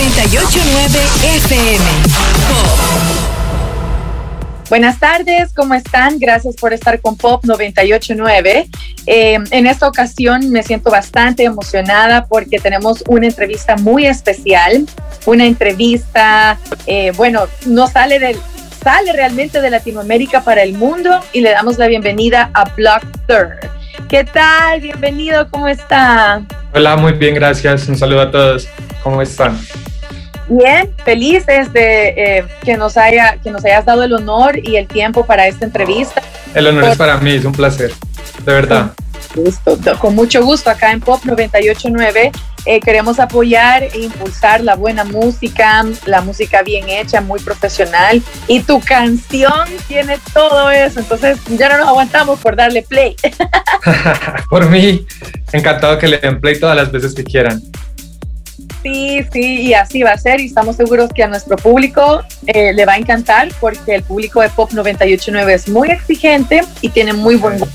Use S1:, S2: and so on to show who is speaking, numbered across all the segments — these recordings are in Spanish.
S1: 989 FM.
S2: Buenas tardes, ¿cómo están? Gracias por estar con Pop 989. Eh, en esta ocasión me siento bastante emocionada porque tenemos una entrevista muy especial, una entrevista, eh, bueno, no sale del, sale realmente de Latinoamérica para el mundo y le damos la bienvenida a Block Third. ¿Qué tal? Bienvenido, ¿cómo está?
S3: Hola, muy bien, gracias. Un saludo a todos. ¿Cómo están?
S2: Bien, felices de eh, que, nos haya, que nos hayas dado el honor y el tiempo para esta entrevista.
S3: El honor es para mí, es un placer, de verdad.
S2: Con mucho gusto acá en Pop 989 eh, queremos apoyar e impulsar la buena música, la música bien hecha, muy profesional y tu canción tiene todo eso, entonces ya no nos aguantamos por darle play.
S3: por mí, encantado que le den play todas las veces que quieran.
S2: Sí, sí, y así va a ser y estamos seguros que a nuestro público eh, le va a encantar porque el público de Pop 989 es muy exigente y tiene muy buen gusto.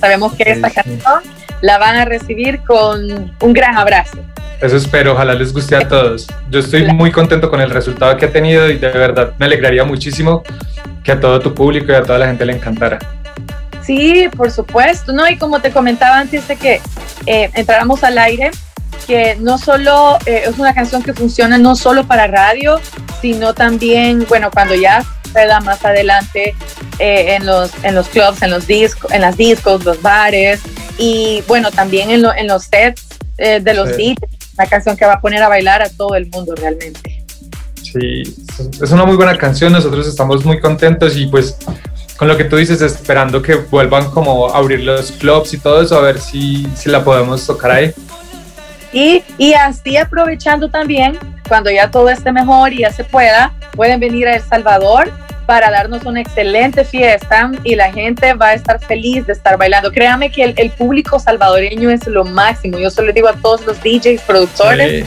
S2: Sabemos que esta canción la van a recibir con un gran abrazo.
S3: Eso espero, ojalá les guste a todos. Yo estoy muy contento con el resultado que ha tenido y de verdad me alegraría muchísimo que a todo tu público y a toda la gente le encantara.
S2: Sí, por supuesto, ¿no? Y como te comentaba antes de que eh, entráramos al aire, que no solo eh, es una canción que funciona no solo para radio, sino también, bueno, cuando ya se da más adelante eh, en, los, en los clubs, en los discos, en las discos, los bares y bueno, también en, en los sets eh, de los DJs, una canción que va a poner a bailar a todo el mundo realmente.
S3: Sí, es una muy buena canción, nosotros estamos muy contentos y pues con lo que tú dices, esperando que vuelvan como a abrir los clubs y todo eso, a ver si, si la podemos tocar ahí.
S2: Y, así aprovechando también, cuando ya todo esté mejor y ya se pueda, pueden venir a El Salvador para darnos una excelente fiesta y la gente va a estar feliz de estar bailando. Créame que el, público salvadoreño es lo máximo. Yo solo digo a todos los DJs, productores,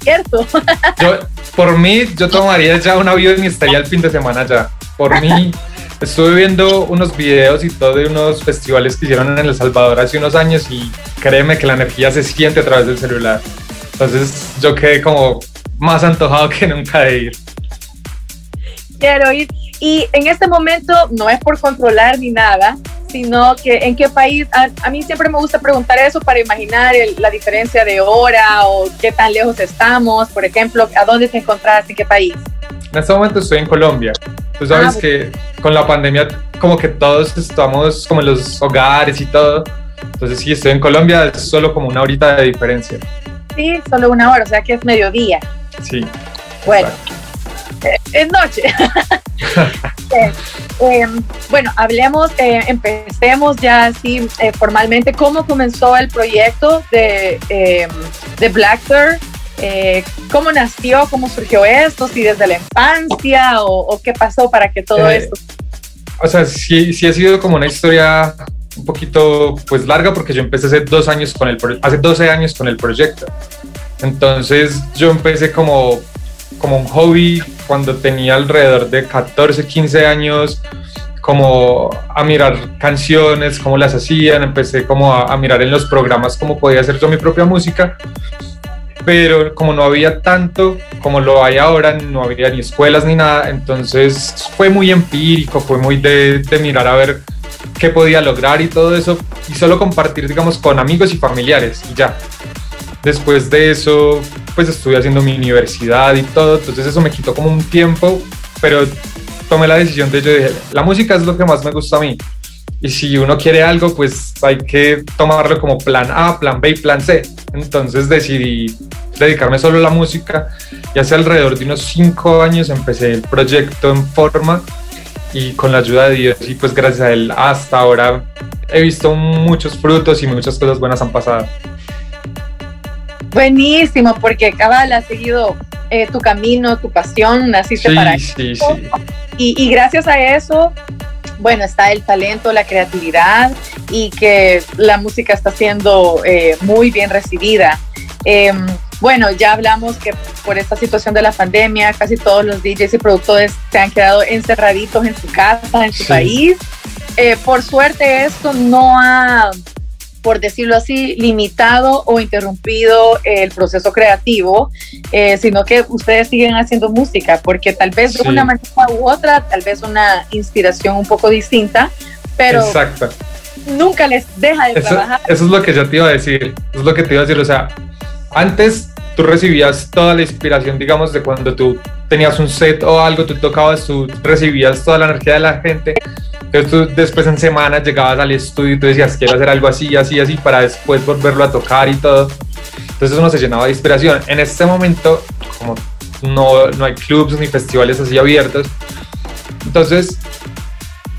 S2: cierto.
S3: por mí, yo tomaría ya un avión y estaría el fin de semana ya. Por mí, estuve viendo unos videos y todo de unos festivales que hicieron en El Salvador hace unos años y créeme que la energía se siente a través del celular. Entonces yo quedé como más antojado que nunca de ir.
S2: Quiero ir. Y en este momento no es por controlar ni nada, sino que en qué país, a, mí siempre me gusta preguntar eso para imaginar la diferencia de hora o qué tan lejos estamos, por ejemplo, a dónde te encontrás, en qué país.
S3: En este momento estoy en Colombia. Tú sabes ah, que con la pandemia como que todos estamos como en los hogares y todo. Entonces sí, estoy en Colombia, es solo como una horita de diferencia.
S2: Sí, solo una hora, o sea que es mediodía.
S3: Sí.
S2: Bueno, eh, es noche. Eh, em, bueno, hablemos, eh, empecemos ya así formalmente. ¿Cómo comenzó el proyecto de, em, de Blackbird? Eh, cómo nació, cómo surgió esto, si desde la infancia o, qué pasó para que todo eh, esto.
S3: O sea, sí, sí ha sido como una historia un poquito pues larga porque yo empecé hace dos años con el hace 12 años con el proyecto. Entonces yo empecé como como un hobby cuando tenía alrededor de 14, 15 años como a mirar canciones, cómo las hacían, empecé como a, a mirar en los programas cómo podía hacer yo mi propia música pero como no había tanto como lo hay ahora, no había ni escuelas ni nada, entonces fue muy empírico, fue muy de, mirar a ver qué podía lograr y todo eso, y solo compartir, digamos, con amigos y familiares, y ya. Después de eso, pues estuve haciendo mi universidad y todo, entonces eso me quitó como un tiempo, pero tomé la decisión de yo dije, la música es lo que más me gusta a mí. Y si uno quiere algo, pues hay que tomarlo como plan A, plan B y plan C. Entonces decidí dedicarme solo a la música y hace alrededor de unos cinco años empecé el proyecto en forma y con la ayuda de Dios y pues gracias a él hasta ahora he visto muchos frutos y muchas cosas buenas han pasado.
S2: Buenísimo, porque Cabal ha seguido eh, tu camino, tu pasión, naciste
S3: sí,
S2: para
S3: sí,
S2: Sí. Y, y gracias a eso bueno, está el talento, la creatividad y que la música está siendo eh, muy bien recibida. Em, bueno, ya hablamos que por esta situación de la pandemia, casi todos los DJs y productores se han quedado encerraditos en su casa, en su país. Eh, por suerte esto no ha, por decirlo así, limitado o interrumpido el proceso creativo, eh, sino que ustedes siguen haciendo música, porque tal vez de una manera u otra, tal vez una inspiración un poco distinta, pero
S3: Exacto.
S2: nunca les deja de trabajar.
S3: Eso es lo que yo te iba a decir, eso es lo que te iba a decir, o sea, antes tú recibías toda la inspiración, digamos, de cuando tú tenías un set o algo, tú tocabas, tú recibías toda la energía de la gente entonces tú después en semanas llegabas al estudio y tú decías, quiero hacer algo así, así, así, para después volverlo a tocar y todo. Entonces uno se llenaba de inspiración. En este momento, como no, no hay clubs ni festivales así abiertos, entonces,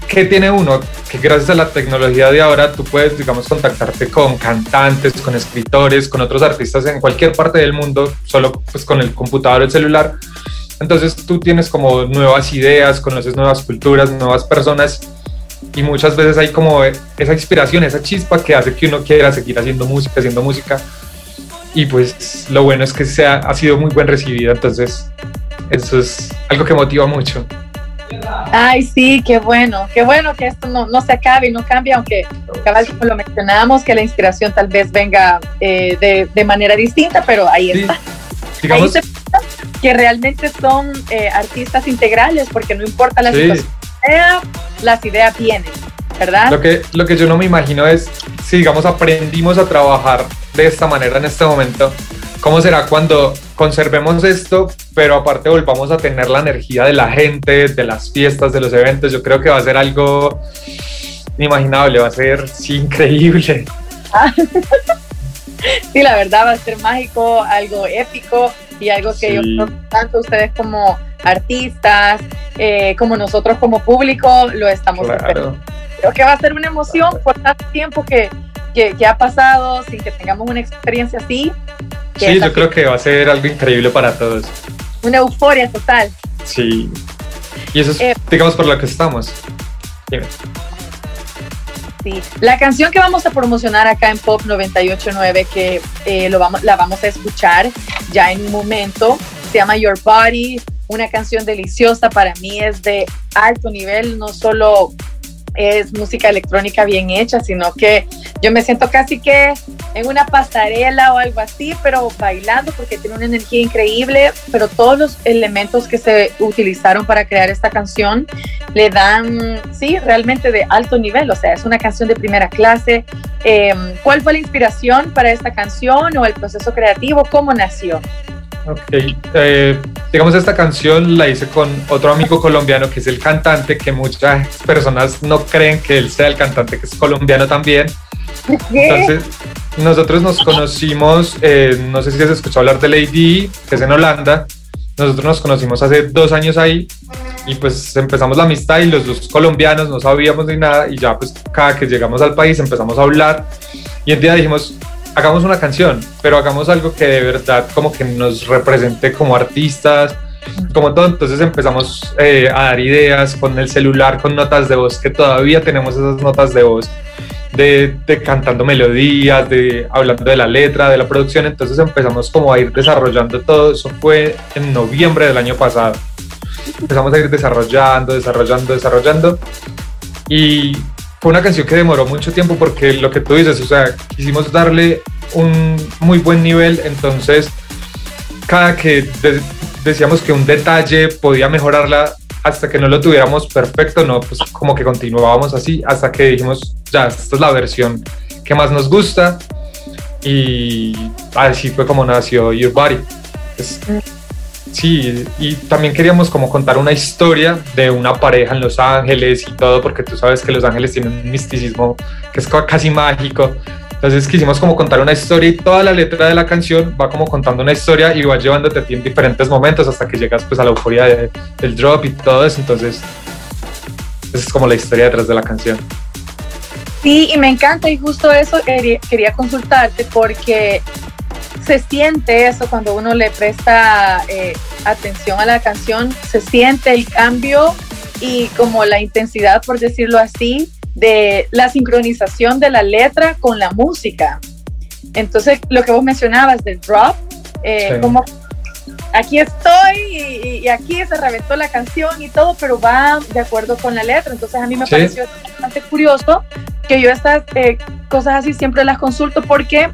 S3: ¿qué tiene uno? Que gracias a la tecnología de ahora tú puedes, digamos, contactarte con cantantes, con escritores, con otros artistas en cualquier parte del mundo, solo pues con el computador o el celular. Entonces tú tienes como nuevas ideas, conoces nuevas culturas, nuevas personas y muchas veces hay como esa inspiración, esa chispa que hace que uno quiera seguir haciendo música, haciendo música. Y pues lo bueno es que se ha, sido muy buen recibido, entonces eso es algo que motiva mucho.
S2: Ay, sí, qué bueno, qué bueno que esto no, no se acabe y no cambie, aunque cabal como lo mencionábamos, que la inspiración tal vez venga eh, de, de, manera distinta, pero ahí está. Digamos, ahí se que realmente son eh, artistas integrales, porque no importa la situación las ideas vienen, ¿verdad?
S3: Lo que, lo que yo no me imagino es, si digamos aprendimos a trabajar de esta manera en este momento, ¿cómo será cuando conservemos esto, pero aparte volvamos a tener la energía de la gente, de las fiestas, de los eventos? Yo creo que va a ser algo inimaginable, va a ser increíble.
S2: sí, la verdad va a ser mágico, algo épico y algo que yo creo tanto ustedes como artistas, eh, como nosotros como público lo estamos esperando. Creo que va a ser una emoción por tanto tiempo que, que, ha pasado sin que tengamos una experiencia así.
S3: Sí, yo creo que va a ser algo increíble para todos.
S2: Una euforia total.
S3: Sí. Y eso es, eh, digamos, por lo que estamos.
S2: La canción que vamos a promocionar acá en Pop 989, que eh, lo vamos, la vamos a escuchar ya en un momento, se llama Your Body, una canción deliciosa, para mí es de alto nivel, no solo es música electrónica bien hecha, sino que yo me siento casi que en una pasarela o algo así, pero bailando porque tiene una energía increíble, pero todos los elementos que se utilizaron para crear esta canción le dan, sí, realmente de alto nivel, o sea, es una canción de primera clase. Em, ¿Cuál fue la inspiración para esta canción o el proceso creativo? ¿Cómo nació?
S3: Ok, eh, digamos esta canción la hice con otro amigo colombiano que es el cantante, que muchas personas no creen que él sea el cantante, que es colombiano también. Entonces, nosotros nos conocimos, eh, no sé si has escuchado hablar de Lady, que es en Holanda. Nosotros nos conocimos hace dos años ahí y pues empezamos la amistad y los dos colombianos no sabíamos ni nada y ya pues cada que llegamos al país empezamos a hablar y un día dijimos, hagamos una canción, pero hagamos algo que de verdad como que nos represente como artistas, como todo. Entonces empezamos eh, a dar ideas con el celular, con notas de voz, que todavía tenemos esas notas de voz. De, de, cantando melodías, de hablando de la letra, de la producción, entonces empezamos como a ir desarrollando todo, eso fue en noviembre del año pasado. Empezamos a ir desarrollando, desarrollando, desarrollando y fue una canción que demoró mucho tiempo porque lo que tú dices, o sea, quisimos darle un muy buen nivel, entonces cada que decíamos que un detalle podía mejorarla hasta que no lo tuviéramos perfecto, no, pues como que continuábamos así hasta que dijimos, ya, esta es la versión que más nos gusta y así fue como nació Your Body. Sí, y también queríamos como contar una historia de una pareja en Los Ángeles y todo, porque tú sabes que Los Ángeles tienen un misticismo que es casi mágico. Entonces quisimos como contar una historia y toda la letra de la canción va como contando una historia y va llevándote a ti en diferentes momentos hasta que llegas pues a la euforia del drop y todo eso. Entonces, esa es como la historia detrás de la canción.
S2: Sí, y me encanta y justo eso quería consultarte porque se siente eso cuando uno le presta eh, atención a la canción, se siente el cambio y como la intensidad, por decirlo así, de la sincronización de la letra con la música. Entonces, lo que vos mencionabas del drop, eh, como aquí estoy y, aquí se reventó la canción y todo, pero va de acuerdo con la letra. Entonces, a mí me pareció bastante curioso que yo estas eh, cosas así siempre las consulto porque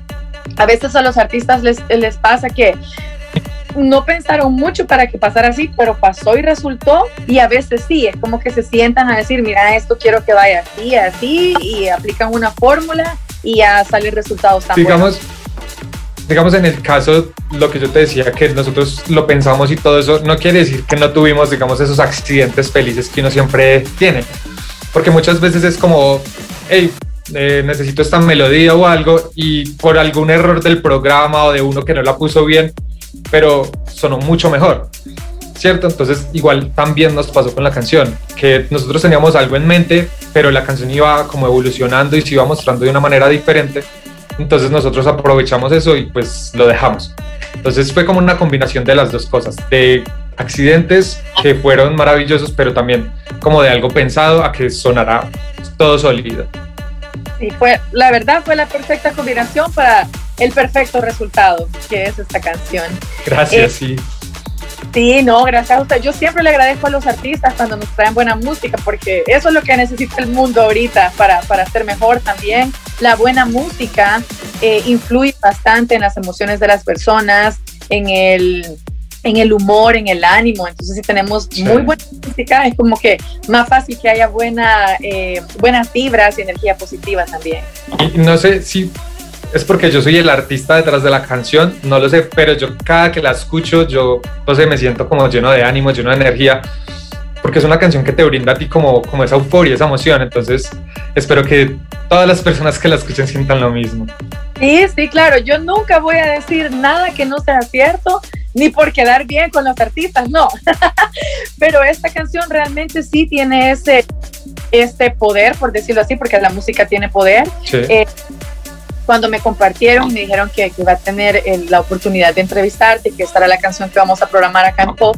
S2: a veces a los artistas les, les pasa que no pensaron mucho para que pasara así, pero pasó y resultó. Y a veces sí, es como que se sientan a decir, mira, esto quiero que vaya así, así, y aplican una fórmula y ya salen resultados tan
S3: digamos, Digamos, en el caso, lo que yo te decía, que nosotros lo pensamos y todo eso, no quiere decir que no tuvimos, digamos, esos accidentes felices que uno siempre tiene. Porque muchas veces es como, hey, eh, necesito esta melodía o algo y por algún error del programa o de uno que no la puso bien, pero sonó mucho mejor. ¿Cierto? Entonces igual también nos pasó con la canción, que nosotros teníamos algo en mente, pero la canción iba como evolucionando y se iba mostrando de una manera diferente. Entonces nosotros aprovechamos eso y pues lo dejamos. Entonces fue como una combinación de las dos cosas, de accidentes que fueron maravillosos, pero también como de algo pensado a que sonará todo sólido.
S2: Sí, fue, la verdad fue la perfecta combinación para el perfecto resultado, que es esta canción.
S3: Gracias, eh, sí.
S2: Sí, no, gracias a usted. Yo siempre le agradezco a los artistas cuando nos traen buena música, porque eso es lo que necesita el mundo ahorita para, para ser mejor también. La buena música eh, influye bastante en las emociones de las personas, en el, en el humor, en el ánimo. Entonces, si tenemos muy buena música, es como que más fácil que haya buena, eh, buenas vibras y energía positiva también.
S3: No sé si es porque yo soy el artista detrás de la canción, no lo sé, pero yo cada que la escucho, yo, no sé, me siento como lleno de ánimo, lleno de energía, porque es una canción que te brinda a ti como, como esa euforia, esa emoción, entonces espero que todas las personas que la escuchen sientan lo mismo.
S2: Sí, sí, claro, yo nunca voy a decir nada que no sea cierto, ni por quedar bien con los artistas, no, pero esta canción realmente sí tiene ese, este poder, por decirlo así, porque la música tiene poder. Sí. Eh, cuando me compartieron, me dijeron que, iba a tener eh, la oportunidad de entrevistarte, que esta era la canción que vamos a programar acá en Pop.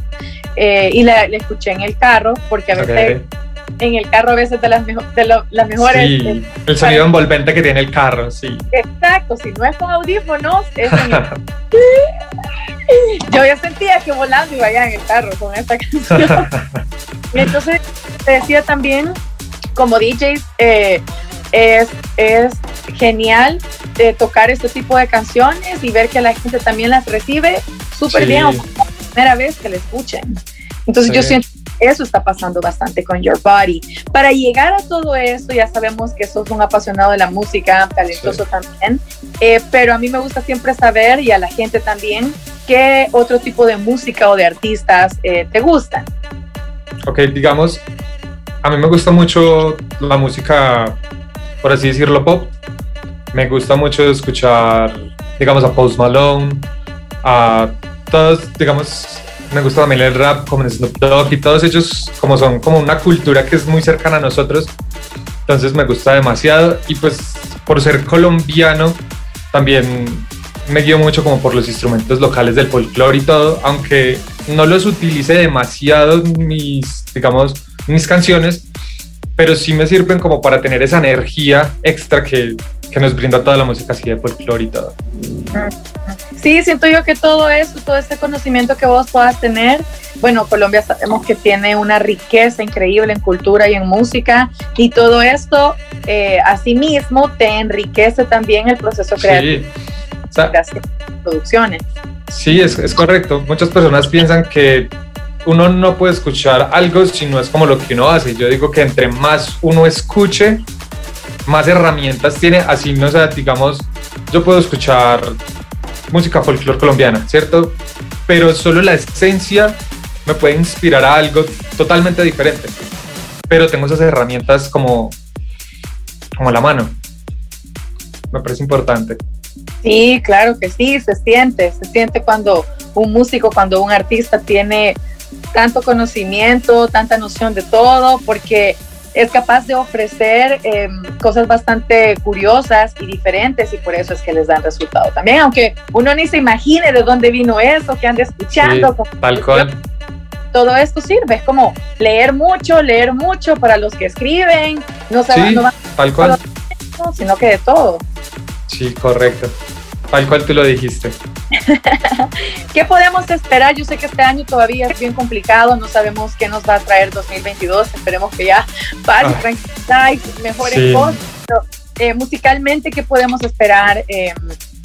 S2: Eh, y la, escuché en el carro, porque a veces en el carro a veces de las, de las mejores...
S3: Sí, el, sonido envolvente que tiene el carro, sí.
S2: Exacto, si no es con audífonos, es Yo ya sentía que volando iba allá en el carro con esta canción. Entonces, te decía también, como DJs, eh, es, es genial de tocar este tipo de canciones y ver que la gente también las recibe súper bien, la primera vez que la escuchen. Entonces yo siento eso está pasando bastante con Your Body. Para llegar a todo esto, ya sabemos que sos un apasionado de la música, talentoso también, eh, pero a mí me gusta siempre saber y a la gente también qué otro tipo de música o de artistas eh, te gustan.
S3: Ok, digamos, a mí me gusta mucho la música por así decirlo, pop. Me gusta mucho escuchar, digamos, a Post Malone, a todos, digamos, me gusta también el rap como Snoop Dogg y todos ellos como son como una cultura que es muy cercana a nosotros. Entonces me gusta demasiado y pues por ser colombiano también me guío mucho como por los instrumentos locales del folclore y todo, aunque no los utilice demasiado mis, digamos, mis canciones, pero sí me sirven como para tener esa energía extra que, que nos brinda toda la música así de folclore y todo.
S2: Sí, siento yo que todo eso, todo este conocimiento que vos puedas tener, bueno, Colombia sabemos que tiene una riqueza increíble en cultura y en música y todo esto eh, asimismo te enriquece también el proceso creativo. Sí. O producciones.
S3: Sí, es, es correcto. Muchas personas piensan que uno no puede escuchar algo si no es como lo que uno hace. Yo digo que entre más uno escuche, más herramientas tiene, así no sea, digamos, yo puedo escuchar música folclore colombiana, ¿cierto? Pero solo la esencia me puede inspirar a algo totalmente diferente. Pero tengo esas herramientas como, como la mano. Me parece importante.
S2: Sí, claro que sí, se siente, se siente cuando un músico, cuando un artista tiene tanto conocimiento, tanta noción de todo, porque es capaz de ofrecer em, cosas bastante curiosas y diferentes y por eso es que les dan resultado también, aunque uno ni se imagine de dónde vino eso, que ande escuchando.
S3: tal cual.
S2: Todo esto sirve, es como leer mucho, leer mucho para los que escriben, no se
S3: sí, tal cual.
S2: sino que de todo.
S3: Sí, correcto. Tal cual tú lo dijiste.
S2: ¿Qué podemos esperar? Yo sé que este año todavía es bien complicado, no sabemos qué nos va a traer 2022, esperemos que ya paz y tranquilidad y mejores cosas. Eh, musicalmente, ¿qué podemos esperar em,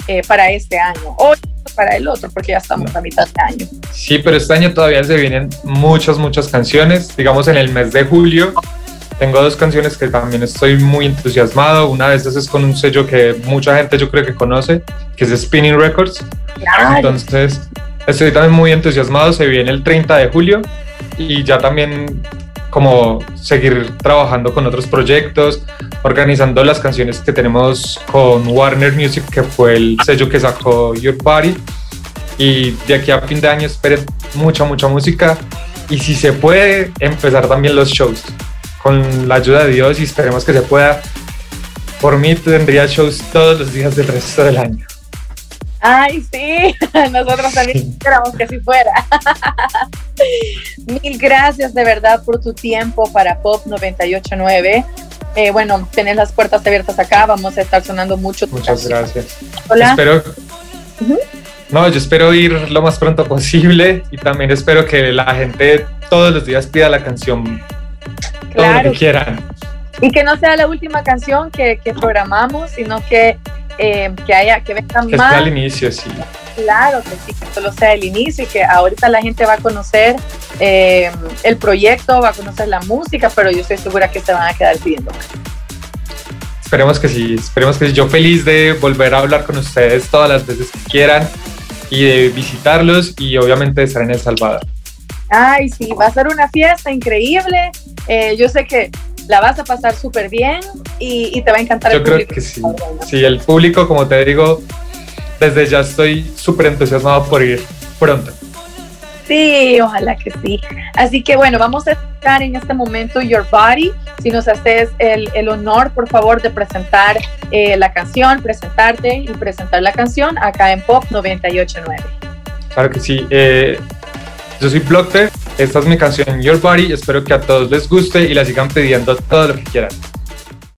S2: eh, para este año? O para el otro, porque ya estamos a mitad de año.
S3: Sí, pero este año todavía se vienen muchas, muchas canciones. Digamos, en el mes de julio tengo dos canciones que también estoy muy entusiasmado. Una de esas es con un sello que mucha gente yo creo que conoce, que es Spinning Records. Entonces, estoy también muy entusiasmado. Se viene el 30 de julio y ya también como seguir trabajando con otros proyectos, organizando las canciones que tenemos con Warner Music, que fue el sello que sacó Your Body. Y de aquí a fin de año esperen mucha, mucha música. Y si se puede, empezar también los shows con la ayuda de Dios y esperemos que se pueda. Por mí tendría shows todos los días del resto del año.
S2: Ay, sí, nosotros también quisiéramos que así fuera. Mil gracias de verdad por tu tiempo para Pop 989. Eh, bueno, tenés las puertas abiertas acá, vamos a estar sonando mucho.
S3: Muchas gracias. Hola. Espero, No, yo espero ir lo más pronto posible y también espero que la gente todos los días pida la canción todo lo que quieran.
S2: Y que no sea la última canción que, que programamos, sino que eh, que haya, que venga
S3: que
S2: más.
S3: Sea al inicio, sí.
S2: Claro que sí, que solo sea el inicio y que ahorita la gente va a conocer eh, el proyecto, va a conocer la música, pero yo estoy segura que se van a quedar pidiendo
S3: Esperemos que sí, esperemos que sí. Yo feliz de volver a hablar con ustedes todas las veces que quieran y de visitarlos y obviamente de estar en El Salvador.
S2: Ay, sí, va a ser una fiesta increíble. Eh, yo sé que la vas a pasar súper bien y, te va a encantar
S3: Yo creo que sí. Sí, el público, como te digo, desde ya estoy súper entusiasmado por ir pronto.
S2: Sí, ojalá que sí. Así que bueno, vamos a estar en este momento Your Body. Si nos haces el, el honor, por favor, de presentar eh, la canción, presentarte y presentar la canción acá en Pop 989.
S3: Claro que sí. Eh, yo soy Blockter, esta es mi canción Your Body, espero que a todos les guste y la sigan pidiendo todo lo que quieran.